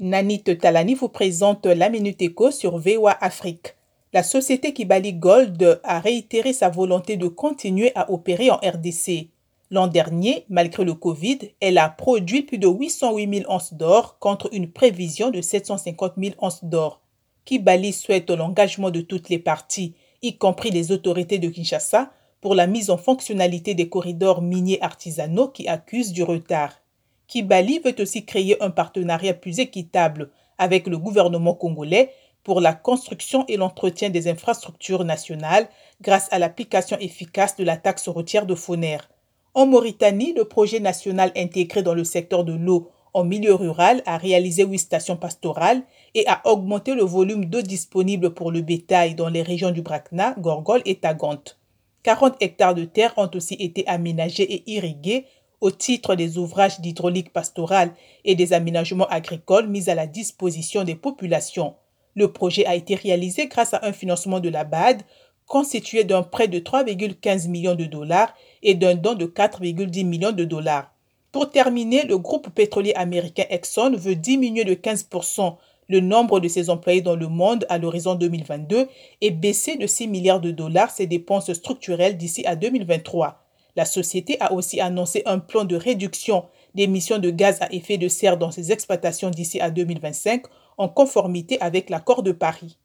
Nanit Talani vous présente la Minute Éco sur VOA Afrique. La société Kibali Gold a réitéré sa volonté de continuer à opérer en RDC. L'an dernier, malgré le Covid, elle a produit plus de 808 000 onces d'or contre une prévision de 750 000 onces d'or. Kibali souhaite l'engagement de toutes les parties, y compris les autorités de Kinshasa, pour la mise en fonctionnalité des corridors miniers artisanaux qui accusent du retard. Kibali veut aussi créer un partenariat plus équitable avec le gouvernement congolais pour la construction et l'entretien des infrastructures nationales grâce à l'application efficace de la taxe routière de Foner. En Mauritanie, le projet national intégré dans le secteur de l'eau en milieu rural a réalisé huit stations pastorales et a augmenté le volume d'eau disponible pour le bétail dans les régions du Brakna, Gorgol et Tagante. 40 hectares de terre ont aussi été aménagés et irrigués au titre des ouvrages d'hydraulique pastorale et des aménagements agricoles mis à la disposition des populations. Le projet a été réalisé grâce à un financement de la BAD constitué d'un prêt de 3,15 millions de dollars et d'un don de 4,10 millions de dollars. Pour terminer, le groupe pétrolier américain Exxon veut diminuer de 15% le nombre de ses employés dans le monde à l'horizon 2022 et baisser de 6 milliards de dollars ses dépenses structurelles d'ici à 2023. La société a aussi annoncé un plan de réduction d'émissions de gaz à effet de serre dans ses exploitations d'ici à 2025 en conformité avec l'accord de Paris.